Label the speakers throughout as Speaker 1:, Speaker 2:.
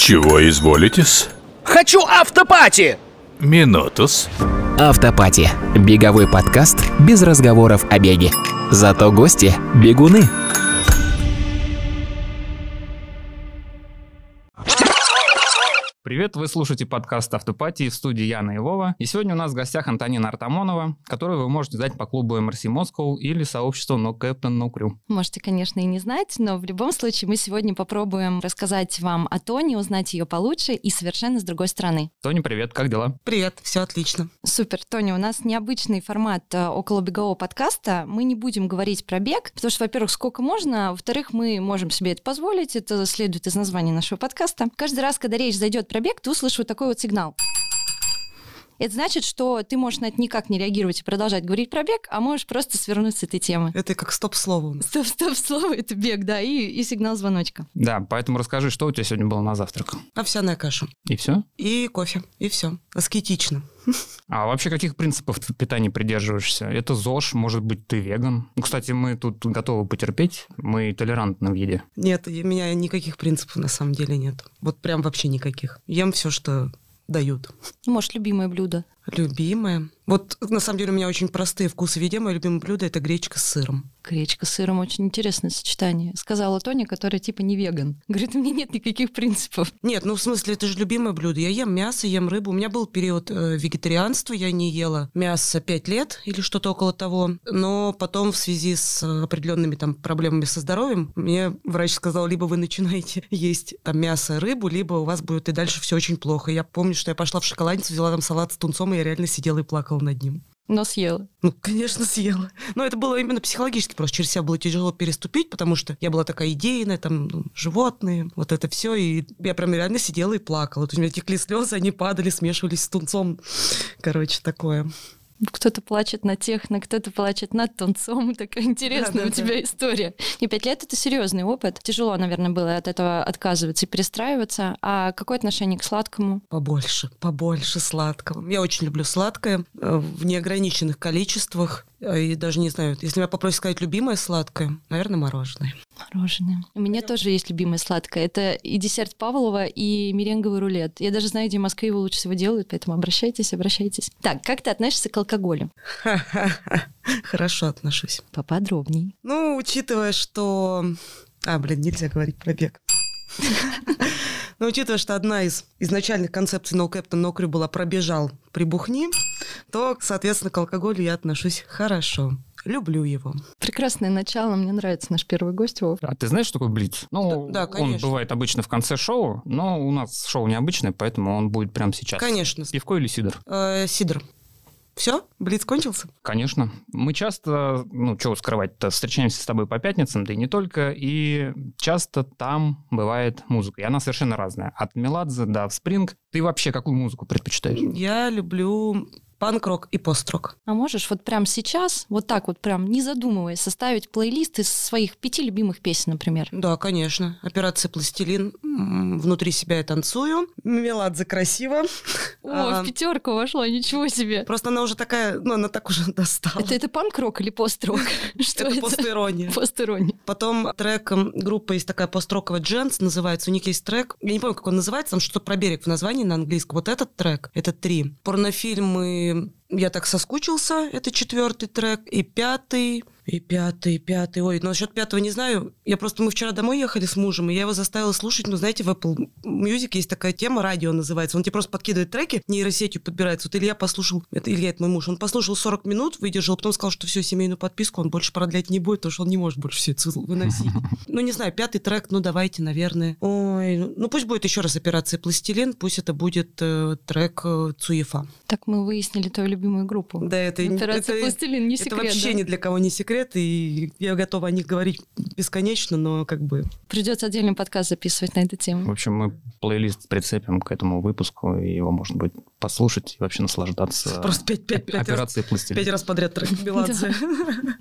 Speaker 1: Чего изволитесь?
Speaker 2: Хочу автопати!
Speaker 1: Минутус.
Speaker 3: Автопати. Беговой подкаст без разговоров о беге. Зато гости – бегуны.
Speaker 4: Привет, вы слушаете подкаст «Автопатии» в студии Яна и Вова. И сегодня у нас в гостях Антонина Артамонова, которую вы можете знать по клубу MRC Moscow или сообществу No Captain No Crew.
Speaker 5: Можете, конечно, и не знать, но в любом случае мы сегодня попробуем рассказать вам о Тоне, узнать ее получше и совершенно с другой стороны.
Speaker 4: Тоня, привет, как дела?
Speaker 6: Привет, все отлично.
Speaker 5: Супер, Тоня, у нас необычный формат э, около бегового подкаста. Мы не будем говорить про бег, потому что, во-первых, сколько можно, во-вторых, мы можем себе это позволить, это следует из названия нашего подкаста. Каждый раз, когда речь зайдет про бег, ты услышишь вот такой вот сигнал. Это значит, что ты можешь на это никак не реагировать и продолжать говорить про бег, а можешь просто свернуть с этой темы.
Speaker 6: Это как стоп-слово у нас.
Speaker 5: Стоп-стоп слово — это бег, да, и, и сигнал звоночка.
Speaker 4: Да, поэтому расскажи, что у тебя сегодня было на завтрак?
Speaker 6: Овсяная каша.
Speaker 4: И все?
Speaker 6: И кофе. И все. Аскетично.
Speaker 4: А вообще каких принципов ты питания придерживаешься? Это ЗОЖ, может быть, ты веган? Ну, кстати, мы тут готовы потерпеть, мы толерантны в еде.
Speaker 6: Нет, у меня никаких принципов на самом деле нет. Вот прям вообще никаких. Ем все, что дают.
Speaker 5: Может, любимое блюдо?
Speaker 6: Любимое. Вот на самом деле у меня очень простые вкусы в еде. Мое любимое блюдо это гречка с сыром.
Speaker 5: Гречка с сыром очень интересное сочетание. Сказала Тоня, которая типа не веган. Говорит, у меня нет никаких принципов.
Speaker 6: Нет, ну в смысле, это же любимое блюдо. Я ем мясо, ем рыбу. У меня был период э, вегетарианства, я не ела мясо 5 лет или что-то около того. Но потом в связи с определенными там проблемами со здоровьем, мне врач сказал, либо вы начинаете есть там мясо, рыбу, либо у вас будет и дальше все очень плохо. Я помню, что я пошла в шоколадницу, взяла там салат с тунцом, и я реально сидела и плакала над ним.
Speaker 5: Но съела.
Speaker 6: Ну, конечно, съела. Но это было именно психологически, просто через себя было тяжело переступить, потому что я была такая идейная, там, ну, животные, вот это все, и я прям реально сидела и плакала. То есть у меня текли слезы, они падали, смешивались с тунцом. Короче, такое.
Speaker 5: Кто-то плачет на техно, кто-то плачет над тунцом. Такая интересная
Speaker 6: Да,
Speaker 5: у
Speaker 6: да,
Speaker 5: тебя история. И пять лет — это серьезный опыт. Тяжело, наверное, было от этого отказываться и перестраиваться. А какое отношение к сладкому?
Speaker 6: Побольше, побольше сладкого. Я очень люблю сладкое э, в неограниченных количествах. Э, И даже не знаю, если меня попросят сказать любимое сладкое, наверное, мороженое.
Speaker 5: Мороженое. У меня тоже есть любимое сладкое. Это и десерт Павлова, и меренговый рулет. Я даже знаю, где в Москве его лучше всего делают, поэтому обращайтесь, обращайтесь. Так, как ты относишься к алкоголю?
Speaker 6: Хорошо отношусь.
Speaker 5: Поподробней.
Speaker 6: Ну, учитывая, что... А, блин, нельзя говорить про бег. Но учитывая, что одна из изначальных концепций No Captain No Crew была «пробежал, прибухни», то, соответственно, к алкоголю я отношусь хорошо. Люблю его.
Speaker 5: Прекрасное начало. Мне нравится наш первый гость, Вов.
Speaker 4: А ты знаешь, что такое блиц? Ну,
Speaker 6: Да- да,
Speaker 4: он
Speaker 6: конечно.
Speaker 4: бывает обычно в конце шоу, но у нас шоу необычное, поэтому он будет прямо сейчас.
Speaker 6: Конечно.
Speaker 4: Пивко или сидр?
Speaker 6: Э, Сидор. Все? Блиц кончился?
Speaker 4: Конечно. Мы часто, ну, чего скрывать-то, встречаемся с тобой по пятницам, да и не только, и часто там бывает музыка, и она совершенно разная. От Меладзе до Спринг. Ты вообще какую музыку предпочитаешь?
Speaker 6: Я люблю панк-рок и пост-рок.
Speaker 5: А можешь вот прямо сейчас, вот так вот прям, не задумываясь, составить плейлист из своих пяти любимых песен, например?
Speaker 6: Да, конечно. Операция «Пластилин». Внутри себя я танцую. Меладзе красиво.
Speaker 5: О,
Speaker 6: А,
Speaker 5: в пятерку вошла, ничего себе.
Speaker 6: Просто она уже такая, ну, она так уже достала.
Speaker 5: Это, это панк-рок или пост-рок? Что
Speaker 6: Это постирония.
Speaker 5: Пост-ирония.
Speaker 6: Потом трек группы есть такая построковая Дженс, называется. У них есть трек. Я не помню, как он называется, там что-то про берег в названии на английском. Вот этот трек, это три. Порнофильмы «Я так соскучился», это четвертый трек. И пятый, и пятый, и пятый. Ой, ну насчет пятого не знаю. Я просто, мы вчера домой ехали с мужем, и я его заставила слушать. Ну, знаете, в Apple Music есть такая тема, радио называется. Он тебе просто подкидывает треки, нейросетью подбирается. Вот Илья послушал, это Илья, это мой муж, он послушал 40 минут, выдержал, потом сказал, что всю семейную подписку он больше продлять не будет, потому что он не может больше все это выносить. Ну, не знаю, пятый трек, ну, давайте, наверное. Ой, ну, пусть будет еще раз операция «Пластилин», пусть это будет э, трек э, «Цуефа».
Speaker 5: Так мы выяснили твою любимую группу.
Speaker 6: Да, это,
Speaker 5: Операция
Speaker 6: это-
Speaker 5: «Пластилин» не
Speaker 6: это
Speaker 5: секрет.
Speaker 6: вообще
Speaker 5: да?
Speaker 6: ни для кого не секрет, и я готова о них говорить бесконечно, но как бы...
Speaker 5: Придется отдельный подкаст записывать на эту
Speaker 4: В
Speaker 5: тему.
Speaker 4: общем, мы плейлист прицепим к этому выпуску, и его можно будет послушать и вообще наслаждаться
Speaker 6: Просто пять, пять, пять раз,
Speaker 4: операцией пластилин.
Speaker 6: пять раз подряд трек Меладзе.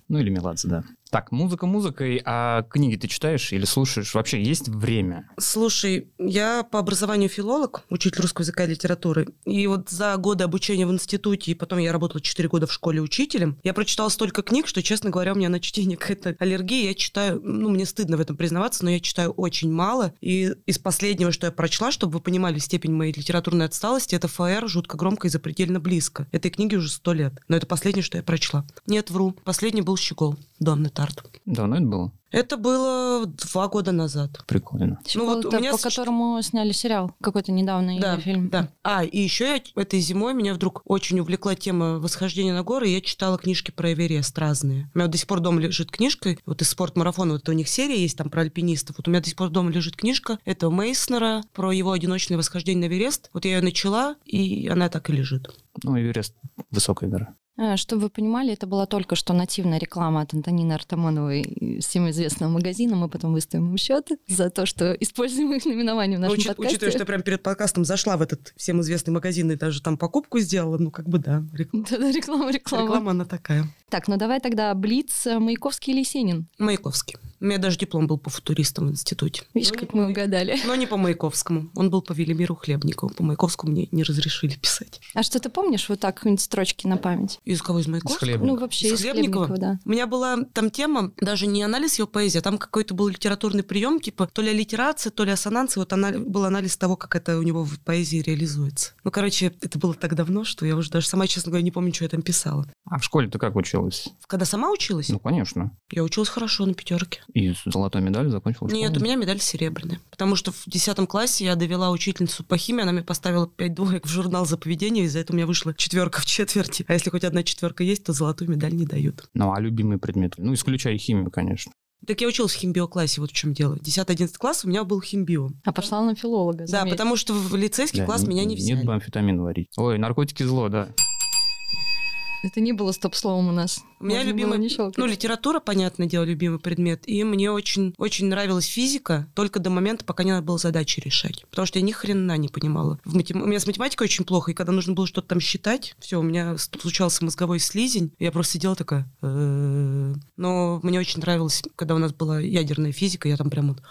Speaker 4: Ну или Меладзе, да. Так, музыка музыкой, а книги ты читаешь или слушаешь? Вообще есть время?
Speaker 6: Слушай, я по образованию филолог, учитель русского языка и литературы. И вот за годы обучения в институте, и потом я работала 4 года в школе учителем, я прочитала столько книг, что, честно говоря, у меня на чтение какая-то аллергия. Я читаю, ну, мне стыдно в этом признаваться, но я читаю очень мало. И из последнего, что я прочла, чтобы вы понимали степень моей литературной отсталости, это ФР «Жутко громко и запредельно близко». Этой книге уже сто лет. Но это последнее, что я прочла. Нет, вру. Последний был «Щегол» Донны Тарт.
Speaker 4: Давно это было?
Speaker 6: Это было два года назад.
Speaker 4: Прикольно.
Speaker 6: Ну вот у меня
Speaker 5: по которому сняли сериал какой-то недавно
Speaker 6: Да,
Speaker 5: или фильм.
Speaker 6: да. А, и еще я этой зимой меня вдруг очень увлекла тема восхождения на горы, и я читала книжки про Эверест разные. У меня вот до сих пор дома лежит книжка, вот из спортмарафона, вот у них серия есть там про альпинистов. Вот у меня до сих пор дома лежит книжка этого Мейснера про его одиночное восхождение на Эверест. Вот я ее начала, и она так и лежит.
Speaker 4: Ну, Эверест — высокая гора.
Speaker 5: А, Чтобы вы понимали, это была только что нативная реклама от Антонины Артамоновой, всем известного магазина. Мы потом выставим им счет за то, что используем их наименование в нашем
Speaker 6: учит-
Speaker 5: подкасте.
Speaker 6: учитывая, что я прям перед подкастом зашла в этот всем известный магазин и даже там покупку сделала, ну, как бы да, реклама.
Speaker 5: Реклама, реклама.
Speaker 6: Реклама она такая.
Speaker 5: Так, ну давай тогда Блиц, э, Маяковский или Есенин?
Speaker 6: Маяковский. У меня даже диплом был по футуристам в институте.
Speaker 5: Видишь,
Speaker 6: Ну,
Speaker 5: как мы
Speaker 6: по-
Speaker 5: угадали.
Speaker 6: Но не по Маяковскому. Он был по Велимиру Хлебникову. По Маяковскому мне не разрешили писать.
Speaker 5: А что ты помнишь вот так какие-нибудь строчки на память?
Speaker 6: Из кого? Из Маяковского?
Speaker 4: хлебником.
Speaker 5: Ну, вообще,
Speaker 6: Из
Speaker 5: из
Speaker 6: Хлебникова?
Speaker 5: Хлебникова, да.
Speaker 6: У меня была там тема, даже не анализ его поэзии, а там какой-то был литературный прием, типа то ли аллитерация, то ли ассонанция. Вот ана- был анализ того, как это у него в поэзии реализуется. Ну, короче, это было так давно, что я уже даже сама, честно говоря, не помню, что я там писала.
Speaker 4: А в школе ты как училась?
Speaker 6: Когда сама училась,
Speaker 4: Ну, конечно.
Speaker 6: я училась хорошо на пятерке.
Speaker 4: И золотой медалью закончила
Speaker 6: Нет, у
Speaker 4: школу?
Speaker 6: меня медаль серебряная. Потому что в 10 классе я довела учительницу по химии, она мне поставила 5 двоек в журнал за поведение, из-за этого у меня вышла четверка в четверти. А если хоть одна четверка есть, то золотую медаль не дают.
Speaker 4: Ну, а любимый предмет? Ну, исключая химию, конечно.
Speaker 6: Так я училась в химбиоклассе, вот в чем дело. 10-11 класс у меня был химбио.
Speaker 5: А пошла на филолога.
Speaker 6: Да,
Speaker 5: заметь.
Speaker 6: потому что в лицейский
Speaker 4: Да,
Speaker 6: класс меня не взяли.
Speaker 4: Нет бы амфетамин варить. Ой, наркотики зло, да.
Speaker 5: Это не было стоп-словом у нас.
Speaker 6: У меня
Speaker 5: Можно не щелкать.
Speaker 6: ну, литература, понятное дело, любимый предмет. И мне очень, очень нравилась физика, только до момента, пока не надо было задачи решать. Потому что я ни хрена не понимала. В матем- У меня с математикой очень плохо, и когда нужно было что-то там считать, все, у меня случался мозговой слизень, я просто сидела такая... Но мне очень нравилось, когда у нас была ядерная физика, я там прям вот,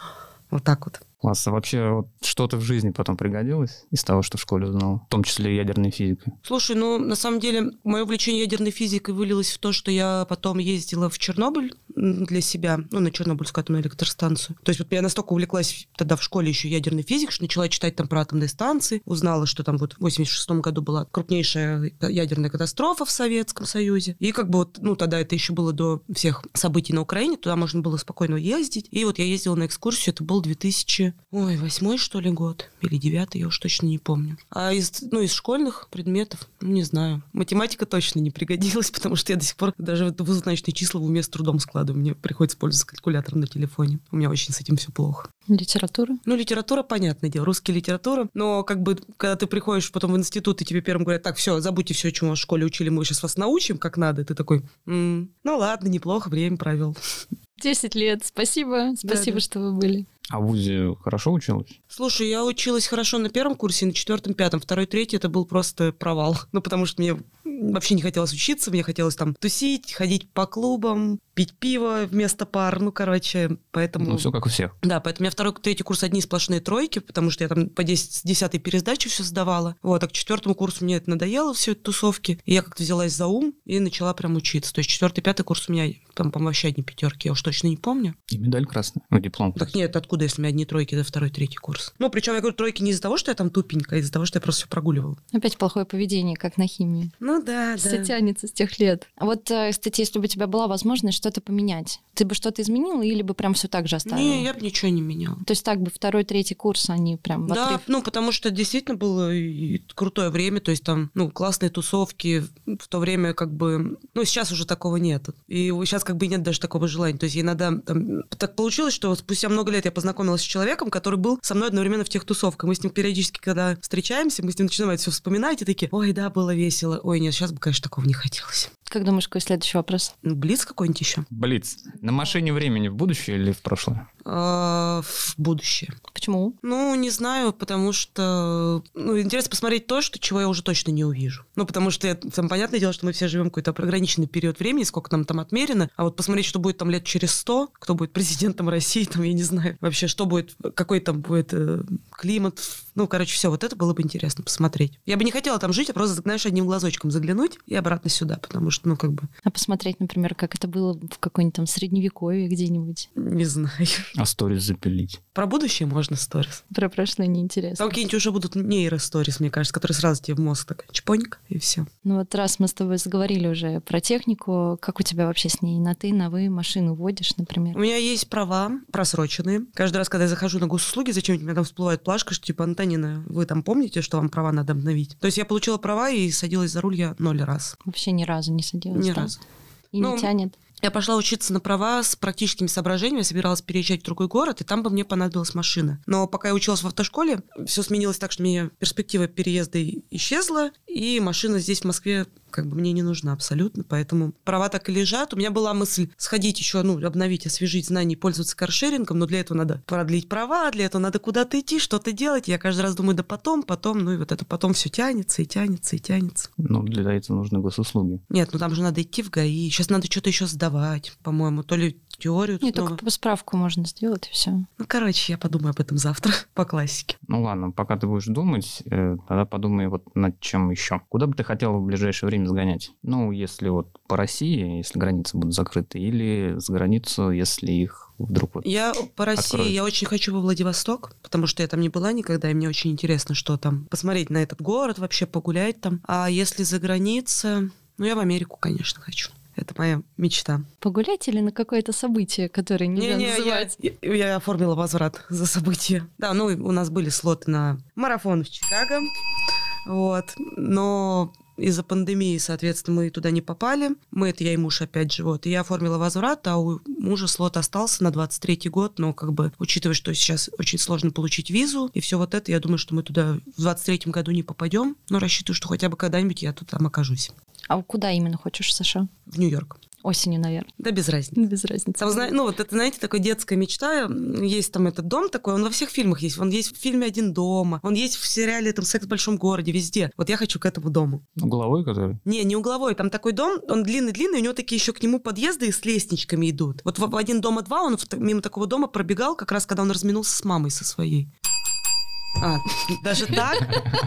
Speaker 6: вот так вот.
Speaker 4: Класс. А вообще вот что-то в жизни потом пригодилось из того, что в школе узнал? В том числе ядерной физикой.
Speaker 6: Слушай, ну, на самом деле, мое увлечение ядерной физикой вылилось в то, что я потом ездила в Чернобыль для себя, ну, на Чернобыльскую атомную электростанцию. То есть вот я настолько увлеклась тогда в школе еще ядерной физикой, что начала читать там про атомные станции, узнала, что там вот в 86 году была крупнейшая ядерная катастрофа в Советском Союзе. И как бы вот, ну, тогда это еще было до всех событий на Украине, туда можно было спокойно ездить. И вот я ездила на экскурсию, это был 2000, ой, восьмой, что ли, год, или девятый, я уж точно не помню. А из, ну, из школьных предметов, ну, не знаю. Математика точно не пригодилась, потому что я до сих пор даже вот двузначные числа в уме с трудом складываю. Мне приходится пользоваться калькулятором на телефоне. У меня очень с этим все плохо.
Speaker 5: Литература?
Speaker 6: Ну, литература, понятное дело, русский литература. Но как бы, когда ты приходишь потом в институт, и тебе первым говорят, так, все, забудьте все, чему вас в школе учили, мы сейчас вас научим, как надо. И ты такой, «М, ну ладно, неплохо, время провел.
Speaker 5: 10 лет. Спасибо. Спасибо,
Speaker 6: Да-да.
Speaker 5: что вы были.
Speaker 4: А в ВУЗе хорошо училась?
Speaker 6: Слушай, я училась хорошо на первом курсе, на четвертом, пятом. Второй, третий это был просто провал. Ну, потому что мне вообще не хотелось учиться, мне хотелось там тусить, ходить по клубам, пить пиво вместо пар. Ну, короче, поэтому...
Speaker 4: Ну, все как у всех.
Speaker 6: Да, поэтому у меня второй, третий курс одни сплошные тройки, потому что я там по 10, с 10 пересдачи все сдавала. Вот, а к четвертому курсу мне это надоело, все это тусовки. И я как-то взялась за ум и начала прям учиться. То есть четвертый, пятый курс у меня там, по-моему, вообще одни пятерки, я уж точно не помню.
Speaker 4: И медаль красная. Ну, диплом.
Speaker 6: Так нет, откуда, если у меня одни тройки за второй, третий курс? Ну, причем я говорю тройки не из-за того, что я там тупенькая, а из-за того, что я просто все прогуливала.
Speaker 5: Опять плохое поведение, как на химии.
Speaker 6: Ну да,
Speaker 5: Все тянется с тех лет. А вот, э, кстати, если бы у тебя была возможность что-то поменять, ты бы что-то изменила или бы прям все так же оставила?
Speaker 6: Не, я бы ничего не меняла.
Speaker 5: То есть так бы второй, третий курс, они прям в
Speaker 6: Да,
Speaker 5: отрыв.
Speaker 6: ну, потому что действительно было крутое время, то есть там, ну, классные тусовки, в то время как бы, ну, сейчас уже такого нет. И сейчас как бы нет даже такого желания. То есть иногда там, так получилось, что спустя много лет я познакомилась с человеком, который был со мной одновременно в тех тусовках. Мы с ним периодически, когда встречаемся, мы с ним начинаем все вспоминать и такие, ой, да, было весело. Ой, нет, сейчас бы, конечно, такого не хотелось.
Speaker 5: Как думаешь, какой следующий вопрос?
Speaker 6: Ну, Блиц какой-нибудь еще?
Speaker 4: Блиц. На машине времени в будущее или в прошлое?
Speaker 6: А, в будущее.
Speaker 5: Почему?
Speaker 6: Ну, не знаю, потому что... Ну, интересно посмотреть то, что, чего я уже точно не увижу. Ну, потому что, я, там, понятное дело, что мы все живем какой-то ограниченный период времени, сколько нам там отмерено, а вот посмотреть, что будет там лет через сто, кто будет президентом России, там, я не знаю, вообще, что будет, какой там будет э, климат, ну, короче, все, вот это было бы интересно посмотреть. Я бы не хотела там жить, а просто, знаешь, одним глазочком заглянуть и обратно сюда, потому что, ну, как бы,
Speaker 5: А посмотреть, например, как это было в какой-нибудь там средневековье где-нибудь.
Speaker 6: не знаю.
Speaker 4: А сторис запилить.
Speaker 6: Про будущее можно сторис.
Speaker 5: Про прошлое неинтересно.
Speaker 6: Там какие-нибудь уже будут нейросторис, мне кажется, которые сразу тебе в мозг так чпоньк, и все.
Speaker 5: Ну вот раз мы с тобой заговорили уже про технику, как у тебя вообще с ней на ты, на вы машину водишь, например?
Speaker 6: У меня есть права просроченные. Каждый раз, когда я захожу на госуслуги, зачем-нибудь у меня там всплывает плашка, что типа, Антонина, вы там помните, что вам права надо обновить? То есть я получила права и садилась за руль я ноль раз.
Speaker 5: Вообще ни разу не садилась.
Speaker 6: Ни
Speaker 5: да?
Speaker 6: разу.
Speaker 5: И
Speaker 6: Ну,
Speaker 5: не тянет.
Speaker 6: Я пошла учиться на права с практическими соображениями, собиралась переезжать в другой город, и там бы мне понадобилась машина. Но пока я училась в автошколе, все сменилось так, что мне перспектива переезда исчезла, и машина здесь, в Москве, как бы мне не нужна абсолютно, поэтому права так и лежат. У меня была мысль сходить еще, ну, обновить, освежить знания и пользоваться каршерингом, но для этого надо продлить права, для этого надо куда-то идти, что-то делать. Я каждый раз думаю, да потом, потом, ну и вот это потом все тянется и тянется и тянется.
Speaker 4: Ну, для этого нужны госуслуги.
Speaker 6: Нет, ну там же надо идти в ГАИ. Сейчас надо что-то еще сдавать, по-моему. То ли теорию
Speaker 5: Не,
Speaker 6: снова.
Speaker 5: только по справку можно сделать, и все.
Speaker 6: Ну, короче, я подумаю об этом завтра по классике.
Speaker 4: Ну ладно, пока ты будешь думать, э, тогда подумай вот над чем еще. Куда бы ты хотел в ближайшее время сгонять? Ну, если вот по России, если границы будут закрыты, или с границу, если их вдруг вот...
Speaker 6: Я по России,
Speaker 4: Откроют.
Speaker 6: я очень хочу во Владивосток, потому что я там не была никогда, и мне очень интересно, что там. Посмотреть на этот город, вообще погулять там. А если за граница, ну, я в Америку, конечно, хочу. Это моя мечта.
Speaker 5: Погулять или на какое-то событие, которое нельзя
Speaker 6: Не-не, я,
Speaker 5: называть?
Speaker 6: я- я оформила возврат за событие. Да, ну, у нас были слоты на марафон в Чикаго. Вот. Но из-за пандемии, соответственно, мы туда не попали. Мы, это я и муж, опять же, вот. И я оформила возврат, а у мужа слот остался на 23-й год, но как бы, учитывая, что сейчас очень сложно получить визу, и все вот это, я думаю, что мы туда в 23-м году не попадем, но рассчитываю, что хотя бы когда-нибудь я тут там окажусь.
Speaker 5: А куда именно хочешь в США?
Speaker 6: В Нью-Йорк.
Speaker 5: Осенью, наверное.
Speaker 6: Да без разницы.
Speaker 5: Без разницы.
Speaker 6: Там, ну, вот это, знаете, такая детская мечта. Есть там этот дом такой, он во всех фильмах есть. Он есть в фильме «Один дома», он есть в сериале там «Секс в большом городе», везде. Вот я хочу к этому дому.
Speaker 4: Угловой, который?
Speaker 6: Не, не угловой, там такой дом, он длинный-длинный, у него такие еще к нему подъезды с лестничками идут. Вот в, в «Один дома два» он в мимо такого дома пробегал, как раз когда он разминулся с мамой со своей. А, даже так?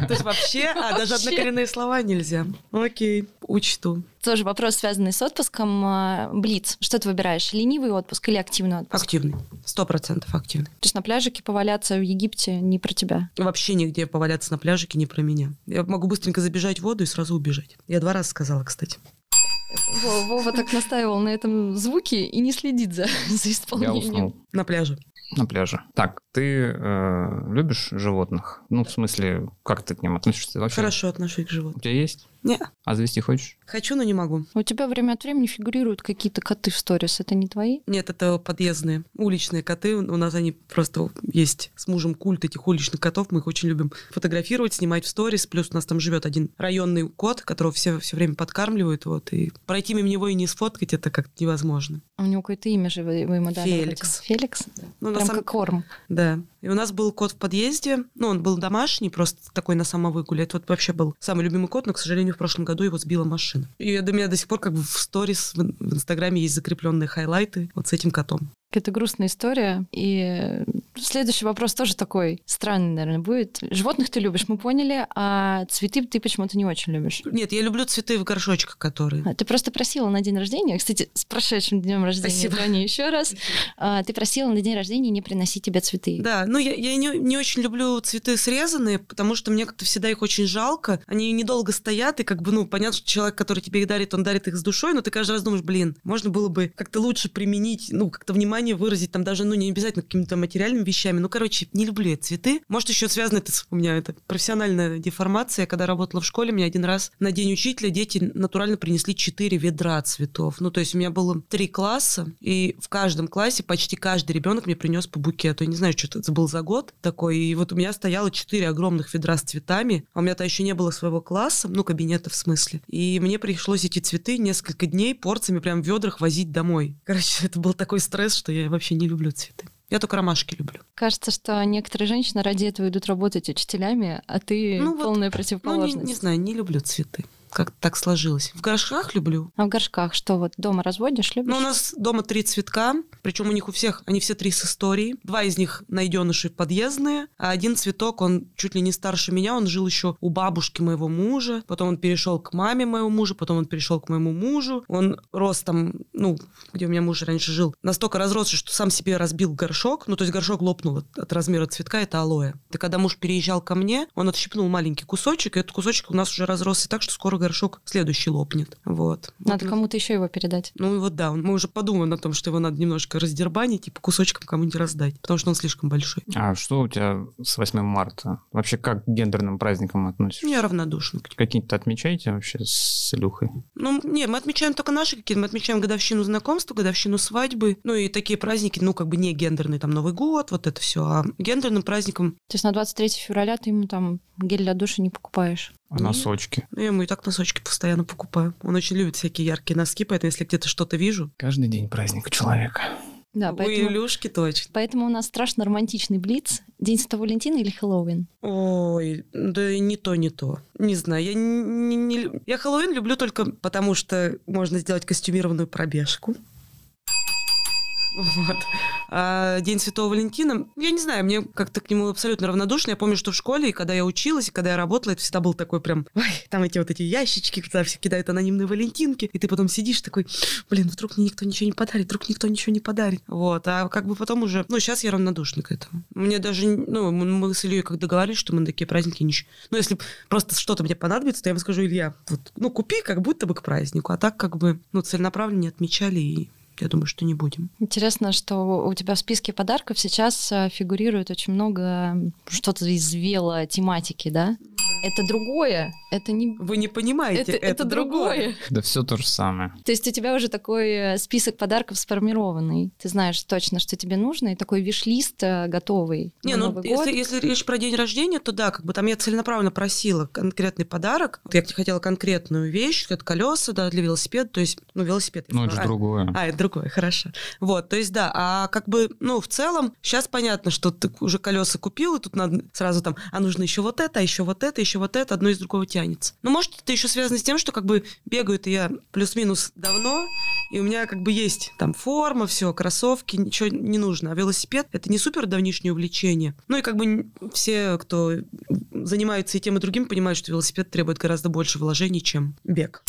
Speaker 6: То есть вообще? А, даже однокоренные слова нельзя. Окей, учту.
Speaker 5: Тоже вопрос, связанный с отпуском. А, Блиц. Что ты выбираешь? Ленивый отпуск или активный отпуск?
Speaker 6: Активный. Сто процентов активный.
Speaker 5: То есть на пляжике поваляться в Египте не про тебя.
Speaker 6: Вообще нигде поваляться на пляжике не про меня. Я могу быстренько забежать в воду и сразу убежать. Я два раза сказала, кстати.
Speaker 5: Вова, Вова так настаивал на этом звуке и не следит за, за
Speaker 4: Я
Speaker 5: исполнением.
Speaker 4: уснул
Speaker 6: На пляже.
Speaker 4: на пляже. Так, ты э, любишь животных? Ну, в смысле, как ты к ним относишься вообще?
Speaker 6: Хорошо отношусь к
Speaker 4: У
Speaker 6: животным.
Speaker 4: тебя есть?
Speaker 6: Не,
Speaker 4: А завести хочешь?
Speaker 6: хочу, но не могу.
Speaker 5: У тебя время от времени фигурируют какие-то коты в сторис. Это не твои?
Speaker 6: Нет, это подъездные, уличные коты. У нас они просто есть с мужем культ этих уличных котов. Мы их очень любим фотографировать, снимать в сторис. Плюс у нас там живет один районный кот, которого все все время подкармливают. Вот, и пройти мимо него и не сфоткать, это как-то невозможно.
Speaker 5: А У него какое-то имя же вы, вы ему дали. вроде.
Speaker 6: Феликс.
Speaker 5: Феликс?
Speaker 6: Ну, на
Speaker 5: Прям
Speaker 6: самом-
Speaker 5: как корм.
Speaker 6: Да. the И у нас был кот в подъезде. Ну, он был домашний, просто такой на самовыгуле. Это вот вообще был самый любимый кот, но, к сожалению, в прошлом году его сбила машина. И до меня до сих пор как бы в сторис в, Инстаграме есть закрепленные хайлайты вот с этим котом.
Speaker 5: Это грустная история. И следующий вопрос тоже такой странный, наверное, будет. Животных ты любишь, мы поняли, а цветы ты почему-то не очень любишь.
Speaker 6: Нет, я люблю цветы в горшочках, которые.
Speaker 5: А, Ты просто просила на день рождения, кстати, с прошедшим днем рождения,
Speaker 6: Спасибо.
Speaker 5: Тони, еще раз. А, Ты просила на день рождения не приносить тебе цветы.
Speaker 6: Да, ну я, я не, не очень люблю цветы срезанные, потому что мне как-то всегда их очень жалко. Они недолго стоят, и как бы, ну, понятно, что человек, который тебе их дарит, он дарит их с душой, но ты каждый раз думаешь, блин, можно было бы как-то лучше применить, ну, как-то внимание выразить, там даже, ну, не обязательно какими-то материальными вещами. Ну, короче, не люблю я цветы. Может, еще связано это с- у меня это профессиональная деформация. Когда работала в школе, мне один раз на день учителя дети натурально принесли четыре ведра цветов. Ну, то есть у меня было три класса, и в каждом классе почти каждый ребенок мне принес по букету. Я не знаю, что это был за год такой. И вот у меня стояло четыре огромных ведра с цветами. А у меня-то еще не было своего класса, ну, кабинета в смысле. И мне пришлось эти цветы несколько дней порциями прям в ведрах возить домой. Короче, это был такой стресс, что я вообще не люблю цветы. Я только ромашки люблю.
Speaker 5: Кажется, что некоторые женщины ради этого идут работать учителями, а ты
Speaker 6: Ну вот,
Speaker 5: полная
Speaker 6: Ну, не,
Speaker 5: противоположность.
Speaker 6: не знаю, не люблю цветы. Как так сложилось. В горшках люблю.
Speaker 5: А в горшках что вот дома разводишь, любишь?
Speaker 6: Ну, у нас дома три цветка, причем у них у всех, они все три с историей. Два из них найденыши подъездные, а один цветок, он чуть ли не старше меня, он жил еще у бабушки моего мужа, потом он перешел к маме моего мужа, потом он перешел к моему мужу. Он рос там, ну, где у меня муж раньше жил, настолько разросся, что сам себе разбил горшок, ну, то есть горшок лопнул от, от размера цветка, это алоэ. И когда муж переезжал ко мне, он отщипнул маленький кусочек, и этот кусочек у нас уже разросся так, что скоро горшок следующий лопнет. Вот.
Speaker 5: Надо
Speaker 6: Вот.
Speaker 5: кому-то еще его передать.
Speaker 6: Ну и вот да, мы уже подумаем о том, что его надо немножко раздербанить и по кусочкам кому-нибудь раздать, потому что он слишком большой.
Speaker 4: А что у тебя с 8 марта? Вообще как к гендерным праздникам относишься?
Speaker 6: Я равнодушна.
Speaker 4: Какие-то отмечаете вообще с Илюхой?
Speaker 6: Ну, не, мы отмечаем только наши какие-то. Мы отмечаем годовщину знакомства, годовщину свадьбы. Ну и такие праздники, ну как бы не гендерные, там Новый год, вот это все. А гендерным праздником,
Speaker 5: То есть на 23 февраля ты ему там гель для душа не покупаешь.
Speaker 4: А носочки?
Speaker 6: ну, я ему и так носочки постоянно покупаю. Он очень любит всякие яркие носки, поэтому если где-то что-то вижу,
Speaker 4: Каждый день праздник у человека.
Speaker 5: Да,
Speaker 6: у
Speaker 5: поэтому...
Speaker 6: Илюшки точно.
Speaker 5: Поэтому у нас страшно романтичный блиц. День Святого Валентина или Хэллоуин?
Speaker 6: Ой, да и не то, не то. Не знаю, я не, не я Хэллоуин люблю только потому, что можно сделать костюмированную пробежку. Вот. А День Святого Валентина, я не знаю, мне как-то к нему абсолютно равнодушно. Я помню, что в школе, и когда я училась, и когда я работала, это всегда был такой прям, ой, там эти вот эти ящички, куда все кидают анонимные валентинки, и ты потом сидишь такой, блин, вдруг мне никто ничего не подарит, вдруг никто ничего не подарит. Вот, а как бы потом уже, ну, сейчас я равнодушна к этому. Мне даже, ну, мы- с Ильей как договорились, что мы на такие праздники щ- Ну, если просто что-то мне понадобится, то я ему скажу, Илья, вот, ну, купи как будто бы к празднику, а так как бы, ну, целенаправленно не отмечали, и я думаю, что не будем.
Speaker 5: Интересно, что у тебя в списке подарков сейчас э, фигурирует очень много что-то из вело тематики, да? Это другое, это не...
Speaker 6: Вы не понимаете,
Speaker 5: Это, это другое.
Speaker 4: Да все то же самое.
Speaker 5: То есть у тебя уже такой э, список подарков сформированный. Ты знаешь точно, что тебе нужно, и такой виш-лист э, готовый
Speaker 6: Не, ну
Speaker 5: Новый год.
Speaker 6: если, если речь про день рождения, то да, как бы там я целенаправленно просила конкретный подарок. Вот Я хотела конкретную вещь, это колеса, да, для велосипеда, то есть, ну, велосипед.
Speaker 4: Ну, это же.
Speaker 6: А,
Speaker 4: другое.
Speaker 6: А, это другое, хорошо. Вот, то есть, да, а как бы, ну, в целом, сейчас понятно, что ты уже колеса купил, и тут надо сразу там, а нужно еще вот это, а еще вот это, еще вот это, одно из другого тянется. Ну, может, это еще связано с тем, что как бы бегаю-то я плюс-минус давно, и у меня как бы есть там форма, все, кроссовки, ничего не нужно. А велосипед — это не супер давнишнее увлечение. Ну и как бы все, кто занимается и тем, и другим, понимают, что велосипед требует гораздо больше вложений, чем бег.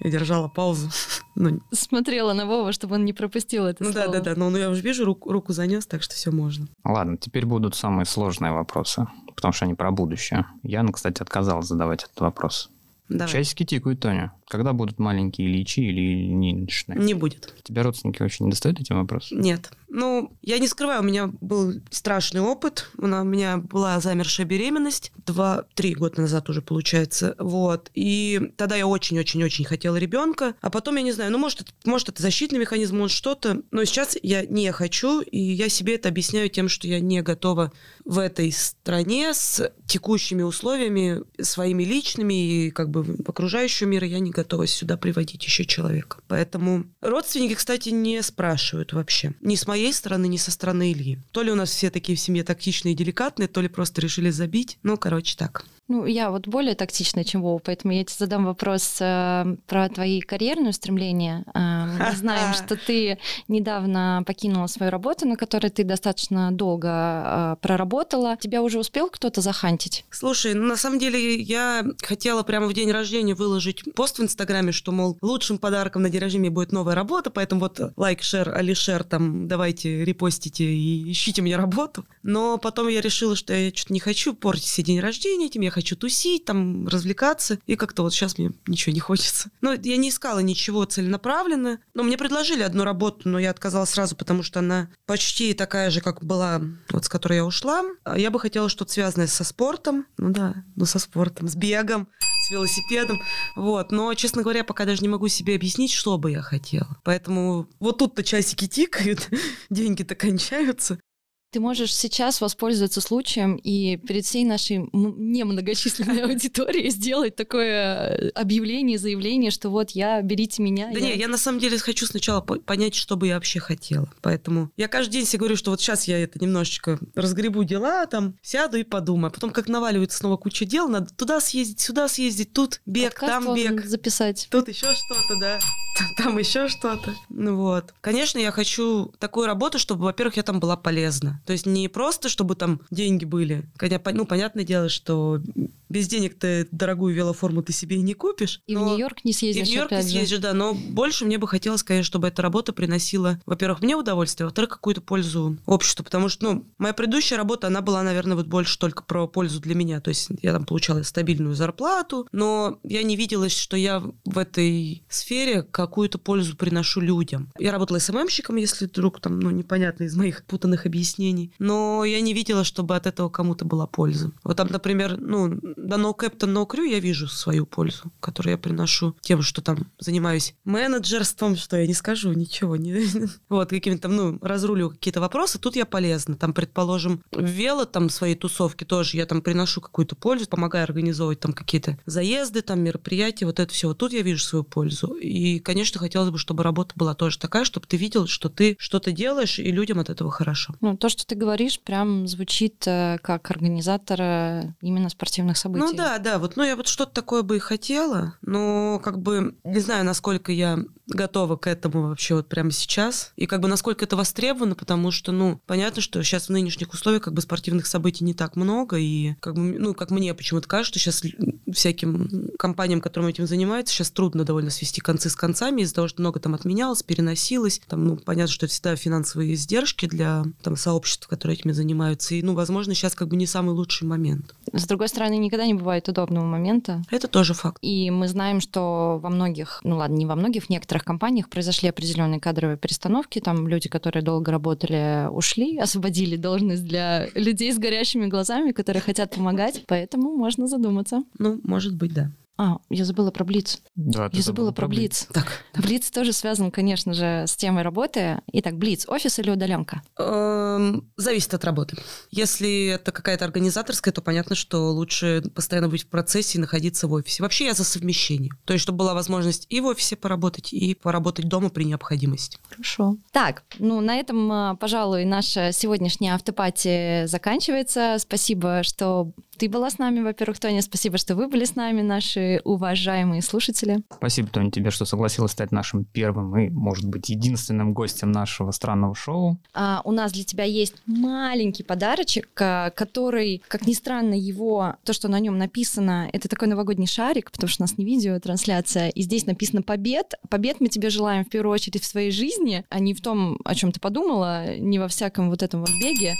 Speaker 6: Я держала паузу. Ну,
Speaker 5: Смотрела на Вова, чтобы он не пропустил это
Speaker 6: ну да,
Speaker 5: слово.
Speaker 6: да, да. Но ну, я уже вижу, руку, руку занес, так что все можно.
Speaker 4: Ладно, теперь будут самые сложные вопросы, потому что они про будущее. Яна, кстати, отказалась задавать этот вопрос.
Speaker 6: Давай.
Speaker 4: Часики тикают, Тоня. Когда будут маленькие Ильичи или Ильиничны?
Speaker 6: Не будет.
Speaker 4: Тебя родственники вообще не достают эти вопросы?
Speaker 6: Нет. Ну, я не скрываю, у меня был страшный опыт. У меня была замершая беременность. Два-три года назад уже, получается. Вот. И тогда я очень-очень-очень хотела ребенка. А потом, я не знаю, ну, может, может, это защитный механизм, может, что-то. Но сейчас я не хочу, и я себе это объясняю тем, что я не готова в этой стране с текущими условиями, своими личными и как бы в окружающего мира я не готова сюда приводить еще человека. Поэтому родственники, кстати, не спрашивают вообще. Ни с моей стороны, ни со стороны Ильи. То ли у нас все такие в семье тактичные и деликатные, то ли просто решили забить. Ну, короче, так.
Speaker 5: Ну, я вот более тактичная, чем Вова, поэтому я тебе задам вопрос э, про твои карьерные устремления. Э, мы знаем, что ты недавно покинула свою работу, на которой ты достаточно долго э, проработала. Тебя уже успел кто-то захантить?
Speaker 6: Слушай, ну на самом деле я хотела прямо в день рождения выложить пост в Инстаграме, что, мол, лучшим подарком на день рождения будет новая работа, поэтому вот лайк, шер, алишер, там, давайте репостите и ищите мне работу. Но потом я решила, что я что-то не хочу портить себе день рождения этим, я хочу тусить, там, развлекаться, и как-то вот сейчас мне ничего не хочется. Но я не искала ничего целенаправленно, но мне предложили одну работу, но я отказалась сразу, потому что она почти такая же, как была, вот с которой я ушла. А Я бы хотела что-то связанное со спортом, ну да, ну со спортом, с бегом, с велосипедом, вот. Но, честно говоря, пока даже не могу себе объяснить, что бы я хотела. Поэтому вот тут-то часики тикают, деньги-то кончаются.
Speaker 5: Ты можешь сейчас воспользоваться случаем и перед всей нашей немногочисленной аудиторией сделать такое э, объявление, заявление, что вот я, берите меня.
Speaker 6: Да не, я на самом деле хочу сначала по- понять, что бы я вообще хотела. Поэтому я каждый день себе говорю, что вот сейчас я это немножечко разгребу дела, там, сяду и подумаю. Потом как наваливается снова куча дел, надо туда съездить, сюда съездить, тут бег,
Speaker 5: Подкаст
Speaker 6: там бег.
Speaker 5: записать.
Speaker 6: Тут еще что-то, да. Там еще что-то. Ну вот. Конечно, я хочу такую работу, чтобы, во-первых, я там была полезна. То есть не просто, чтобы там деньги были. Хотя, ну, понятное дело, что без денег ты дорогую велоформу ты себе и не купишь.
Speaker 5: И в
Speaker 6: но-
Speaker 5: Нью-Йорк не
Speaker 6: и
Speaker 5: съездишь,
Speaker 6: в Нью-Йорк не съезжу, да, но больше мне бы хотелось, конечно, чтобы эта работа приносила, во-первых, мне удовольствие, во-вторых, какую-то пользу обществу, потому что, ну, моя предыдущая работа, она была, наверное, вот больше только про пользу для меня, то есть я там получала стабильную зарплату, но я не видела, что я в этой сфере какую-то пользу приношу людям. Я работала СММщиком, если вдруг там, ну, непонятно из моих путанных объяснений, но я не видела, чтобы от этого кому-то была польза. Вот там, например, ну, до No Captain No Crew я вижу свою пользу, которую я приношу тем, что там занимаюсь менеджерством, что я не скажу ничего. Не... Вот, какими-то, ну, разруливаю какие-то вопросы, тут я полезна. Там, предположим, в вело, там, свои тусовки тоже я там приношу какую-то пользу, помогаю организовывать там какие-то заезды, там, мероприятия, вот это все. Вот тут я вижу свою пользу. И, конечно, хотелось бы, чтобы работа была тоже такая, чтобы ты видел, что ты что-то делаешь, и людям от этого хорошо.
Speaker 5: Ну, то, что ты говоришь, прям звучит э, как организатор э, именно спортивных событий.
Speaker 6: Ну да, да, вот, ну я вот что-то такое бы и хотела, но как бы не знаю, насколько я готова к этому вообще вот прямо сейчас, и как бы насколько это востребовано, потому что, ну, понятно, что сейчас в нынешних условиях как бы спортивных событий не так много, и как бы, ну, как мне почему-то кажется, что сейчас всяким компаниям, которым этим занимаются, сейчас трудно довольно свести концы с концами из-за того, что много там отменялось, переносилось, там, ну, понятно, что это всегда финансовые издержки для там сообществ, которые этими занимаются, и, ну, возможно, сейчас как бы не самый лучший момент.
Speaker 5: С другой стороны, никогда не бывает удобного момента.
Speaker 6: Это тоже факт.
Speaker 5: И мы знаем, что во многих, ну ладно, не во многих, в некоторых компаниях произошли определенные кадровые перестановки. Там люди, которые долго работали, ушли, освободили должность для людей с горящими глазами, которые хотят помогать. Поэтому можно задуматься.
Speaker 6: Ну, может быть, да.
Speaker 5: А, я забыла про Блиц.
Speaker 4: Да,
Speaker 5: Я забыла про Блиц.
Speaker 6: Так.
Speaker 5: Блиц тоже связан, конечно же, с темой работы. Итак, Блиц, офис или удаленка?
Speaker 6: Эм, зависит от работы. Если это какая-то организаторская, то понятно, что лучше постоянно быть в процессе и находиться в офисе. Вообще я за совмещение. То есть, чтобы была возможность и в офисе поработать, и поработать дома при необходимости.
Speaker 5: Хорошо. Так, ну на этом, а, пожалуй, наша сегодняшняя автопати заканчивается. Спасибо, что ты была с нами, во-первых, Тоня. Спасибо, что вы были с нами, наши уважаемые слушатели.
Speaker 4: Спасибо, Тоня, тебе, что согласилась стать нашим первым и, может быть, единственным гостем нашего странного шоу.
Speaker 5: А, у нас для тебя есть маленький подарочек, а, который, как ни странно, его, то, что на нем написано, это такой новогодний шарик, потому что у нас не видеотрансляция, и здесь написано «Побед». Побед мы тебе желаем в первую очередь в своей жизни, а не в том, о чем ты подумала, не во всяком вот этом вот беге.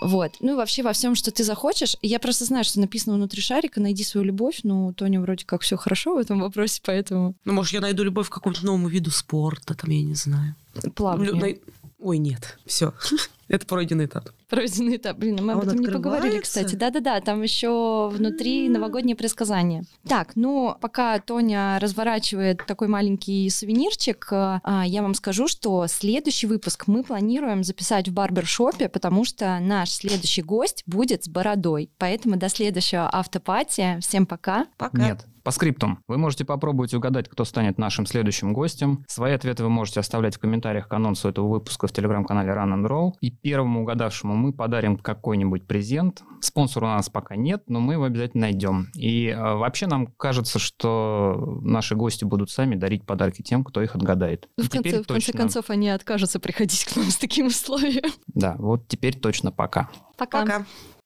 Speaker 5: Вот. Ну и вообще во всем, что ты захочешь. Я просто знаю, что написано внутри шарика «Найди свою любовь». Ну, Тоня вроде как все хорошо в этом вопросе, поэтому
Speaker 6: Ну, может, я найду любовь к какому-то новому виду спорта, там, я не знаю.
Speaker 5: плавание.
Speaker 6: Лю- Ой, нет, все. Это пройденный этап.
Speaker 5: Пройденный этап. Блин, мы
Speaker 6: А
Speaker 5: об этом не поговорили, кстати. Да-да-да, там еще внутри новогоднее предсказание. Так, ну, пока Тоня разворачивает такой маленький сувенирчик, а, я вам скажу, что следующий выпуск мы планируем записать в барбершопе, потому что наш следующий гость будет с бородой. Поэтому до следующего автопати. Всем пока.
Speaker 6: Пока.
Speaker 4: Нет, по скриптум. Вы можете попробовать угадать, кто станет нашим следующим гостем. Свои ответы вы можете оставлять в комментариях к анонсу этого выпуска в телеграм-канале Run and Roll. И первому угадавшему мы подарим какой-нибудь презент. Спонсора у нас пока нет, но мы его обязательно найдем. И э, вообще нам кажется, что наши гости будут сами дарить подарки тем, кто их отгадает. И
Speaker 5: В конце, в конце
Speaker 4: точно-
Speaker 5: концов, они откажутся приходить к нам с таким условием.
Speaker 4: Да, вот теперь точно пока.
Speaker 5: Пока.
Speaker 6: Пока.